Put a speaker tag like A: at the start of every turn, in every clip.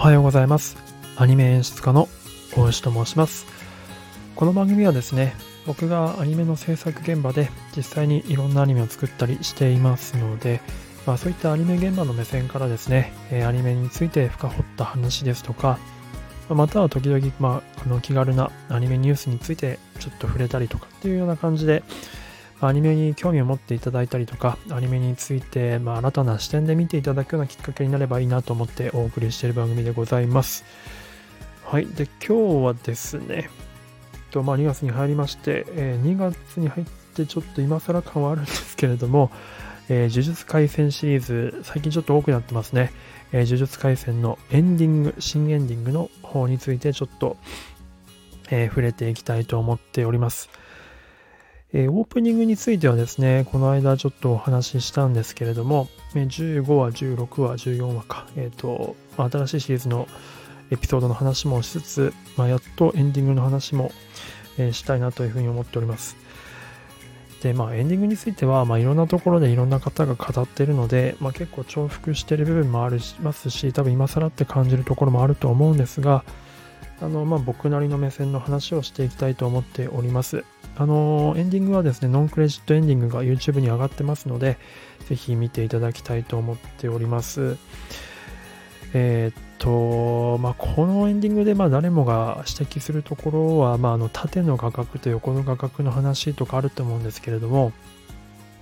A: おはようございます。アニメ演出家の大石と申します。この番組はですね僕がアニメの制作現場で実際にいろんなアニメを作ったりしていますので、まあ、そういったアニメ現場の目線からですねアニメについて深掘った話ですとかまたは時々、まあ、あの気軽なアニメニュースについてちょっと触れたりとかっていうような感じで、アニメに興味を持っていただいたりとか、アニメについて、まあ、新たな視点で見ていただくようなきっかけになればいいなと思ってお送りしている番組でございます。はい。で、今日はですね、とまあ、2月に入りまして、えー、2月に入ってちょっと今更感はあるんですけれども、えー、呪術廻戦シリーズ、最近ちょっと多くなってますね。えー、呪術廻戦のエンディング、新エンディングの方についてちょっと、えー、触れていきたいと思っております。えー、オープニングについてはですね、この間ちょっとお話ししたんですけれども、15話、16話、14話か、えっ、ー、と、新しいシリーズのエピソードの話もしつつ、まあ、やっとエンディングの話も、えー、したいなというふうに思っております。で、まあ、エンディングについては、まあ、いろんなところでいろんな方が語っているので、まあ、結構重複している部分もありますし、多分今更って感じるところもあると思うんですが、あの、まあ、僕なりの目線の話をしていきたいと思っております。あのエンディングはですね、ノンクレジットエンディングが YouTube に上がってますので、ぜひ見ていただきたいと思っております。えー、っと、まあ、このエンディングでまあ誰もが指摘するところは、まあ、あの縦の画角と横の画角の話とかあると思うんですけれども、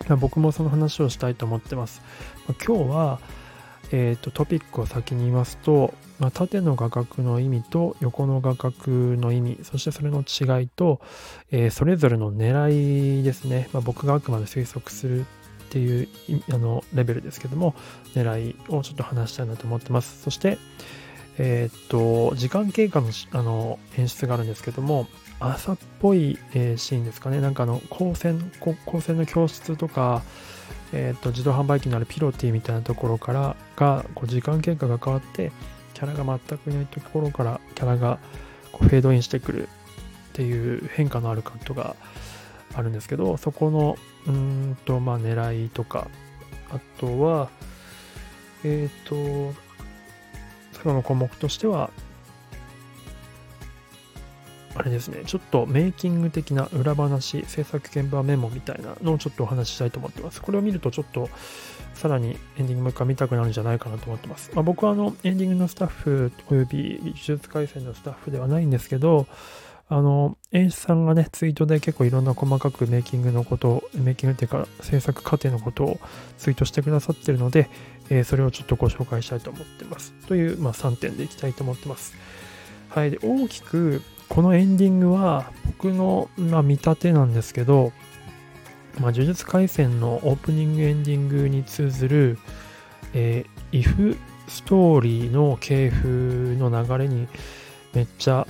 A: まあ、僕もその話をしたいと思ってます。ま、今日は、えー、とトピックを先に言いますと、まあ、縦の画角の意味と横の画角の意味、そしてそれの違いと、えー、それぞれの狙いですね。まあ、僕があくまで推測するっていうあのレベルですけども、狙いをちょっと話したいなと思ってます。そして、えっ、と、時間経過のあの演出があるんですけども、朝っぽい、えー、シーンですかね。なんかあの、光線、光線の教室とか、えっ、と、自動販売機のあるピロティみたいなところからが、こう時間経過が変わって、キャラが全くいないところからキャラがこうフェードインしてくるっていう変化のあるカットがあるんですけど、そこの、うんと、まあ、狙いとか、あとは、えっ、ー、と、最後の項目としては、あれですね、ちょっとメイキング的な裏話、制作現場メモみたいなのをちょっとお話ししたいと思ってます。これを見るとちょっとさらにエンディングもう一回見たくなるんじゃないかなと思ってます。まあ、僕はあのエンディングのスタッフおよび技術回線のスタッフではないんですけど、あの、演出さんがね、ツイートで結構いろんな細かくメイキングのことを、メイキングっていうか制作過程のことをツイートしてくださってるので、えー、それをちょっとご紹介したいと思ってます。という、まあ、3点でいきたいと思ってます。はい。で、大きく、このエンディングは僕の、まあ、見立てなんですけど、まあ、呪術廻戦のオープニングエンディングに通ずる、えー、if ストーリーの系譜の流れにめっちゃ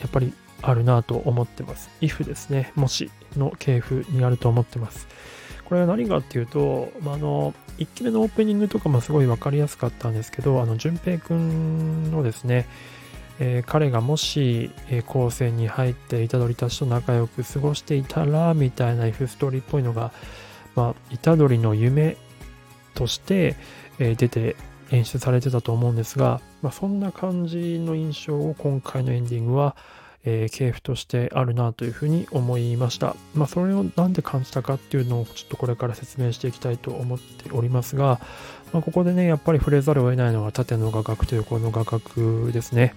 A: やっぱりあるなと思ってます。if ですね、もしの系譜にあると思ってます。これは何かっていうと、まあ、あの、1期目のオープニングとかもすごい分かりやすかったんですけど、あの、淳平くんのですね、えー、彼がもし、えー、高専に入って虎杖たちと仲良く過ごしていたら、みたいな F ストーリーっぽいのが、まあ、虎杖の夢として、えー、出て演出されてたと思うんですが、まあ、そんな感じの印象を今回のエンディングは、えー、系譜としてあるなというふうに思いました。まあ、それをなんで感じたかっていうのをちょっとこれから説明していきたいと思っておりますが、まあ、ここでね、やっぱり触れざるを得ないのが縦の画角と横の画角ですね。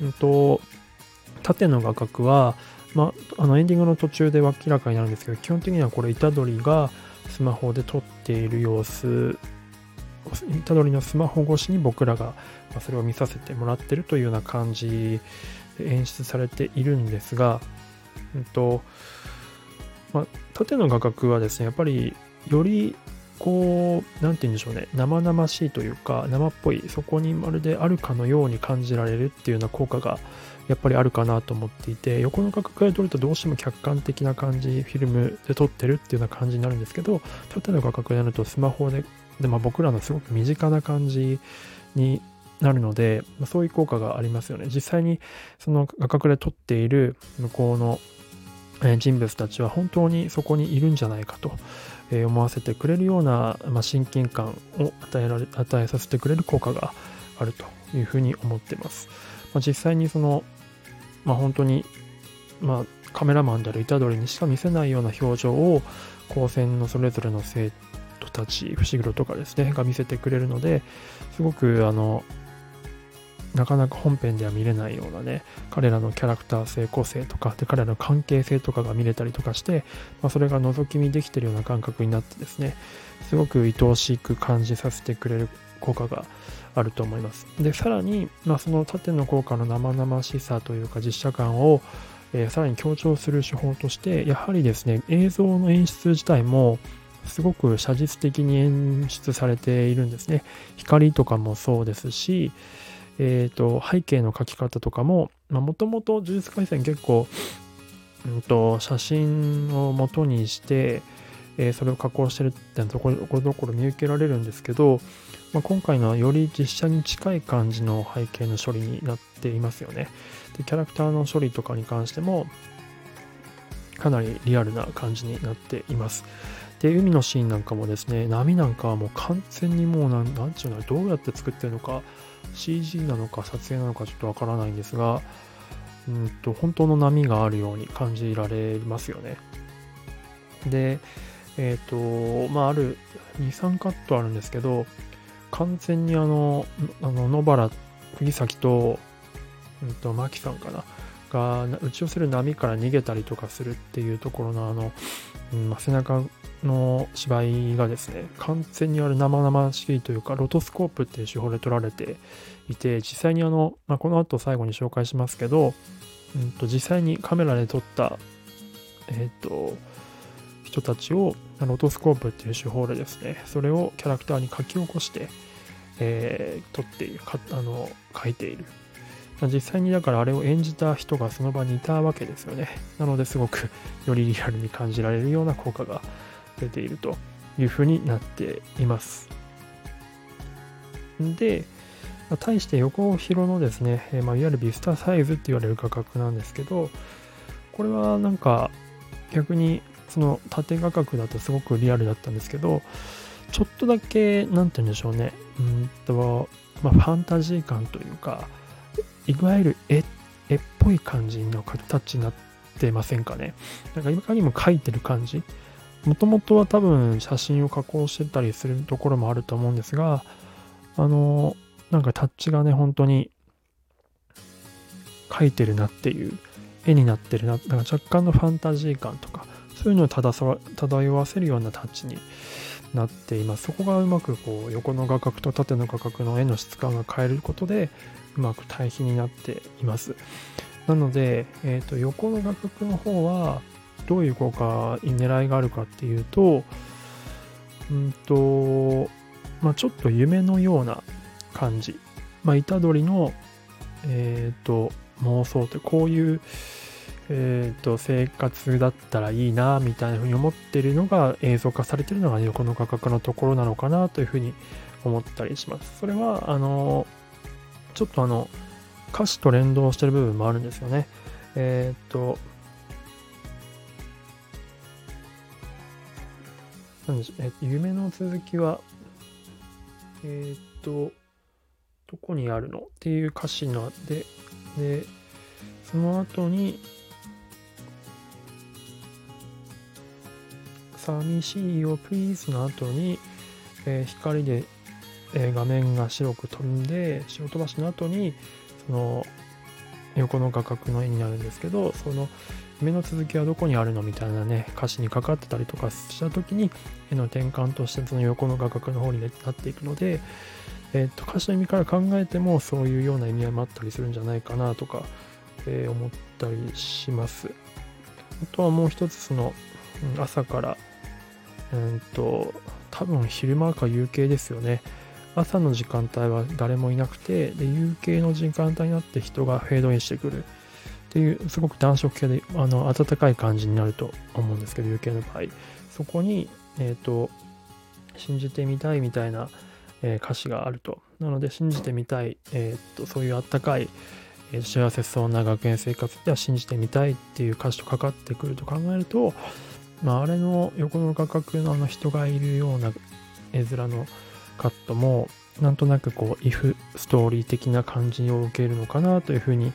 A: うんと、縦の画角は、まあ、あのエンディングの途中で明らかになるんですけど、基本的にはこれ、虎杖がスマホで撮っている様子、虎杖のスマホ越しに僕らがそれを見させてもらってるというような感じで演出されているんですが、うんとまあ、縦の画角はですね、やっぱりよりこう、なんて言うんでしょうね、生々しいというか、生っぽい、そこにまるであるかのように感じられるっていうような効果がやっぱりあるかなと思っていて、横の画角で撮るとどうしても客観的な感じ、フィルムで撮ってるっていうような感じになるんですけど、縦の画角でやるとスマホで、でまあ、僕らのすごく身近な感じになるので、まあ、そういう効果がありますよね。実際にその画角で撮っている向こうの人物たちは本当にそこにいるんじゃないかと思わせてくれるような、まあ、親近感を与えられ与えさせてくれる効果があるというふうに思ってます。まあ、実際にその、まあ、本当に、まあ、カメラマンである虎杖にしか見せないような表情を高専のそれぞれの生徒たち、伏黒とかですね、が見せてくれるので、すごくあの、なかなか本編では見れないようなね、彼らのキャラクター性、個性とか、で彼らの関係性とかが見れたりとかして、まあ、それが覗き見できてるような感覚になってですね、すごく愛おしく感じさせてくれる効果があると思います。で、さらに、まあ、その縦の効果の生々しさというか実写感を、えー、さらに強調する手法として、やはりですね、映像の演出自体も、すごく写実的に演出されているんですね。光とかもそうですし、え、ー、と、背景の描き方とかも、もともと呪術廻戦結構、うんと、写真を元にして、えー、それを加工してるってところどころ見受けられるんですけど、まあ、今回のはより実写に近い感じの背景の処理になっていますよね。で、キャラクターの処理とかに関しても、かなりリアルな感じになっています。で、海のシーンなんかもですね、波なんかはもう完全にもうなん、なんちゅうの、どうやって作ってるのか、CG なのか撮影なのかちょっとわからないんですが、うんと、本当の波があるように感じられますよね。で、えっ、ー、と、まあ、ある2、3カットあるんですけど、完全にあの、あの野原釘崎と、うんと、牧さんかな、が打ち寄せる波から逃げたりとかするっていうところのあの、うんまあ、背中の芝居がですね、完全にある生々しいというか、ロトスコープっていう手法で撮られていて、実際にあの、まあ、この後最後に紹介しますけど、うんと、実際にカメラで撮った、えっ、ー、と、人たちをロトスコープっていう手法でですね、それをキャラクターに書き起こして、えー、撮っている、かあの書いている。実際にだからあれを演じた人がその場にいたわけですよね。なのですごくよりリアルに感じられるような効果が出ているというふうになっています。で、対して横広のですね、まあ、いわゆるビスタサイズって言われる価格なんですけど、これはなんか逆にその縦画角だとすごくリアルだったんですけど、ちょっとだけ、なんて言うんでしょうね、うんと、まあ、ファンタジー感というか、いわゆる絵絵っぽい感じの形になってませんかね。なんか今にも描いてる感じ。もともとは多分写真を加工してたりするところもあると思うんですが、あの、なんかタッチがね、本当に描いてるなっていう、絵になってるな、なんか若干のファンタジー感とか、そういうのを漂わせるようなタッチになっています。そこがうまくこう横の画角と縦の画角の絵の質感が変えることでうまく対比になっています。なので、えーと、横の画角の方はどういう効果に狙いがあるかっていうと、うんと、まあ、ちょっと夢のような感じ。まあ、虎杖の、えっ、ー、と、妄想ってこういうえーと、生活だったらいいなみたいなふうに思ってるのが映像化されてるのが横の価格のところなのかなというふうに思ったりします。それはあのちょっとあの歌詞と連動してる部分もあるんですよね。えっ、ー、となんでしょう、え、夢の続きはえっ、とどこにあるのっていう歌詞のででその後に寂しいよ、please の後に、えー、光で、えー、画面が白く飛んで、白飛ばしの後に、その、横の画角の絵になるんですけど、その、夢の続きはどこにあるのみたいなね、歌詞にかかってたりとかした時に、絵の転換としてその横の画角の方に、なっていくので、えっ、と、歌詞の意味から考えても、そういうような意味合いもあったりするんじゃないかなとか、えー、思ったりします。あとはもう一つ、その、朝からうんと、多分昼間か夕系ですよね。朝の時間帯は誰もいなくて、で、夕系の時間帯になって人がフェードインしてくるっていう、すごく暖色系で、あの、暖かい感じになると思うんですけど、夕系の場合。そこに、えっ、ー、と、信じてみたいみたいな、えー、歌詞があると。なので、信じてみたい、えっ、ー、と、そういうあったかい、え幸せそうな学園生活では信じてみたいっていう歌詞とかかってくると考えると、まあ、あれの横の画角のあの人がいるような絵面のカットも、なんとなくこう、if ストーリー的な感じを受けるのかなというふうに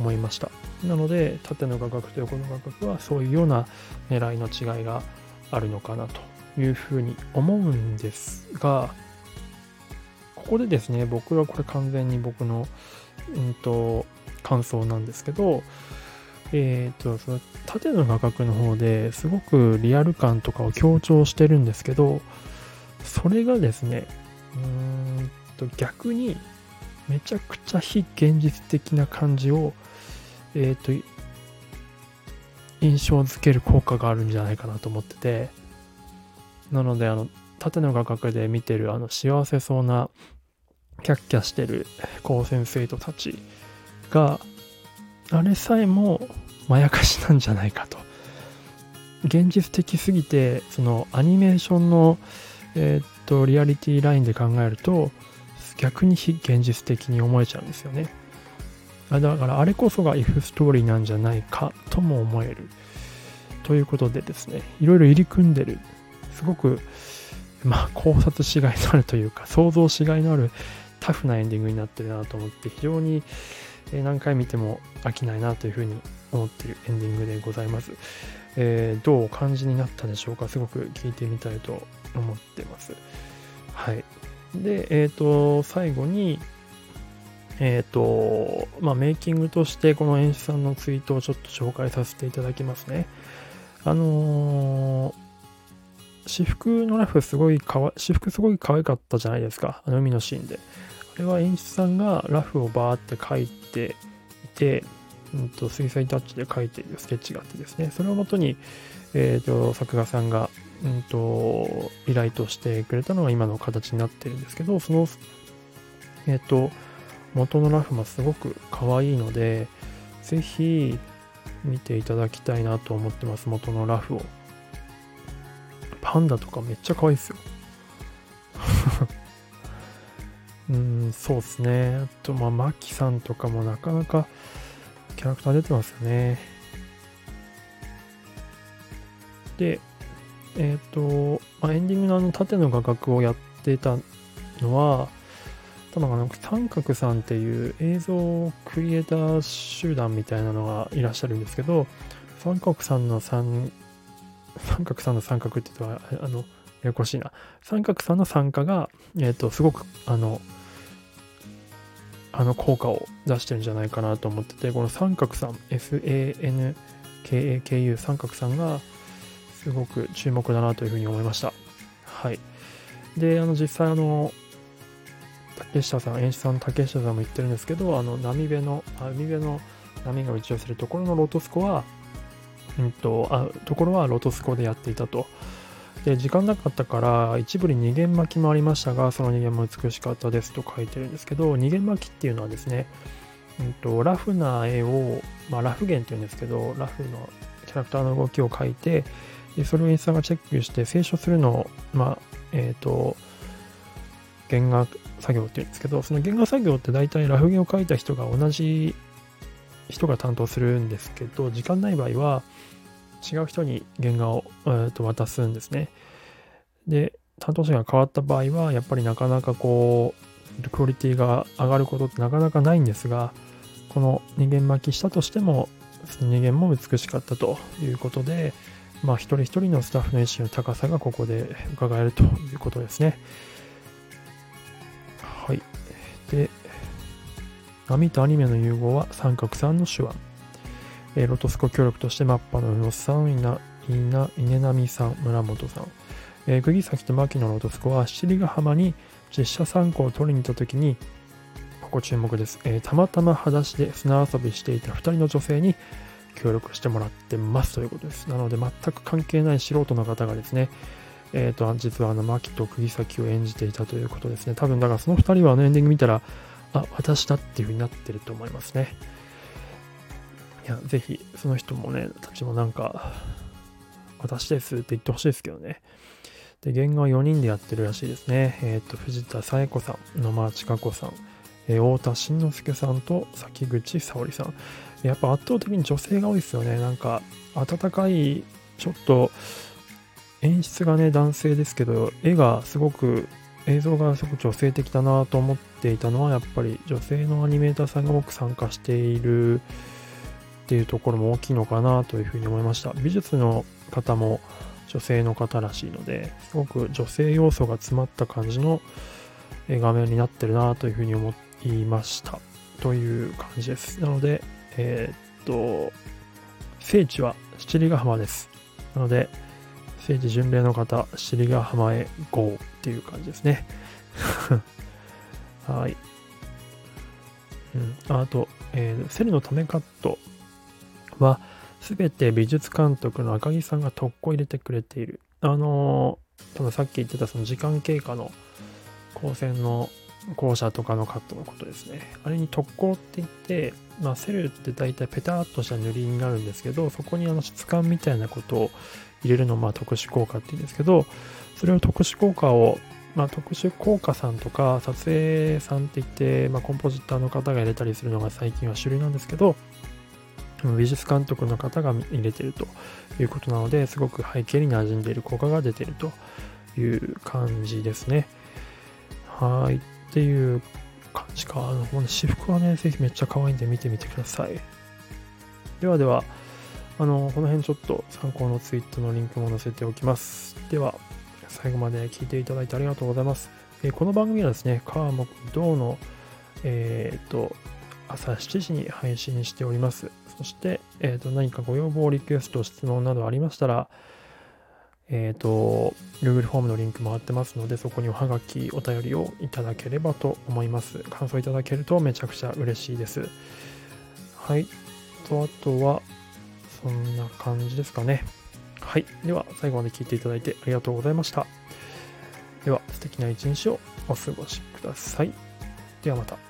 A: 思いました。なので、縦の画角と横の画角はそういうような狙いの違いがあるのかなというふうに思うんですが、ここでですね、僕はこれ完全に僕の、うんと、感想なんですけど、えっ、ー、と、その縦の画角の方ですごくリアル感とかを強調してるんですけど、それがですね、うーんと逆にめちゃくちゃ非現実的な感じを、えっ、と、印象づける効果があるんじゃないかなと思ってて、なので、あの、縦の画角で見てるあの幸せそうなキャッキャしてる高専生徒たちがあれさえもまやかしなんじゃないかと。現実的すぎてそのアニメーションのえー、っとリアリティラインで考えると逆に非現実的に思えちゃうんですよね。だからあれこそが if ストーリーなんじゃないかとも思える。ということでですねいろいろ入り組んでる。すごく、まあ、考察しがいのあるというか、想像しがいのあるタフなエンディングになってるなと思って、非常に何回見ても飽きないなというふうに思ってるエンディングでございます。えー、どうお感じになったでしょうか？すごく聞いてみたいと思ってます。はい。で、えっ、ー、と、最後に、えっ、ー、と、まあ、メイキングとしてこの演出さんのツイートをちょっと紹介させていただきますね。あのー私服のラフすごいかわ、私服すごい可愛かったじゃないですか。あの海のシーンで。あれは演出さんがラフをバーって描いていて、うんと、水彩タッチで描いているスケッチがあってですね、それをもとに、えっ、ー、と、作画さんが、うんと、依頼としてくれたのが今の形になってるんですけど、その、えっ、と、元のラフもすごく可愛いので、ぜひ見ていただきたいなと思ってます、元のラフを。パンダとかめっちゃ可愛いですよ。うん、そうっすね。あと、まあ、マキさんとかもなかなかキャラクター出てますよね。で、えっ、ー、と、まあ、エンディングのあの縦の画角をやってたのは、多分あの、三角さんっていう映像クリエイター集団みたいなのがいらっしゃるんですけど、三角さんの三三角さんの三角って言っては、あの、ややこしいな。三角さんの参加が、えっ、ー、と、すごく、あの、あの効果を出してるんじゃないかなと思ってて、この三角さん、SANKAKU 三角さんが、すごく注目だなというふうに思いました。はい。で、あの、実際、あの、竹下さん、演出さんの竹下さんも言ってるんですけど、あの、波辺の、海辺の波が打ち寄せるところのロトスコは、うんと、あところはロトスコでやっていたと。で、時間なかったから一部に二元巻きもありましたが、その二元も美しかったですと書いてるんですけど、二元巻きっていうのはですね、うんと、ラフな絵を、まあ、ラフ弦っていうんですけど、ラフのキャラクターの動きを描いて、でそれをインスタがチェックして清書するのを、まあ、えっ、ー、と、原画作業っていうんですけど、その原画作業って大体ラフ弦を描いた人が同じ人が担当するんですけど、時間ない場合は違う人に原画を、えー、と渡すんですね。で、担当者が変わった場合は、やっぱりなかなかこう、クオリティが上がることってなかなかないんですが、この二元巻きしたとしても、その二元も美しかったということで、まあ一人一人のスタッフの意識の高さがここで伺えるということですね。はい。で、波とアニメの融合は三角さんの手腕。え、ロトスコ協力としてマッパの宇野さん、稲、稲、稲波さん、村本さん。えー、釘崎と牧野ロトスコは七里ヶ浜に実写参考を取りに行った時に、ここ注目です。えー、たまたま裸足で砂遊びしていた2人の女性に協力してもらってますということです。なので全く関係ない素人の方がですね、えっ、ー、と、実はあの、牧と釘崎を演じていたということですね。多分、だからその2人はあのエンディング見たら、あ、私だっていう風になってると思いますね。いや、ぜひ、その人もね、たちもなんか、私ですって言ってほしいですけどね。で、原画は4人でやってるらしいですね。えっ、ー、と、藤田紗恵子さん、野間千佳子さん、えー、太田慎之介さんと崎口沙織さん。やっぱ圧倒的に女性が多いですよね。なんか、温かい、ちょっと、演出がね、男性ですけど、絵がすごく映像がすごく女性的だなと思っていたのは、やっぱり女性のアニメーターさんが多く参加しているっていうところも大きいのかなというふうに思いました。美術の方も女性の方らしいので、すごく女性要素が詰まった感じの画面になってるなというふうに思いました。という感じです。なので、えー、っと、聖地は七里ヶ浜です。なので、聖地巡礼の方、七里ヶ浜へ GO っていう感じですね。はい。うん、あと、えー、セルのためカットは、すべて美術監督の赤木さんが特攻入れてくれている。あのー、多分さっき言ってたその時間経過の光線の校舎とかのカットのことですね。あれに特攻って言って、まあ、セルって大体ペタッとした塗りになるんですけど、そこにあの質感みたいなことを入れるのをまあ特殊効果って言うんですけど、それを特殊効果を、まあ、特殊効果さんとか撮影さんって言って、まあ、コンポジターの方が入れたりするのが最近は主流なんですけど、美術監督の方が入れてるということなので、すごく背景に馴染んでいる効果が出てるという感じですね。はい。っていう感じか。あの、私服はね、ぜひめっちゃ可愛いんで見てみてください。ではでは、あの、この辺ちょっと参考のツイートのリンクも載せておきます。では、最後まで聞いていただいてありがとうございます。えー、この番組はですね、川木銅の、えっ、と、朝7時に配信しております。そして、えー、と何かご要望、リクエスト、質問などありましたら、えっ、ー、と、Google フォームのリンクも貼ってますので、そこにおはがき、お便りをいただければと思います。感想いただけるとめちゃくちゃ嬉しいです。はい。と、あとは、そんな感じですかね。はい。では、最後まで聞いていただいてありがとうございました。では、素敵な一日をお過ごしください。ではまた。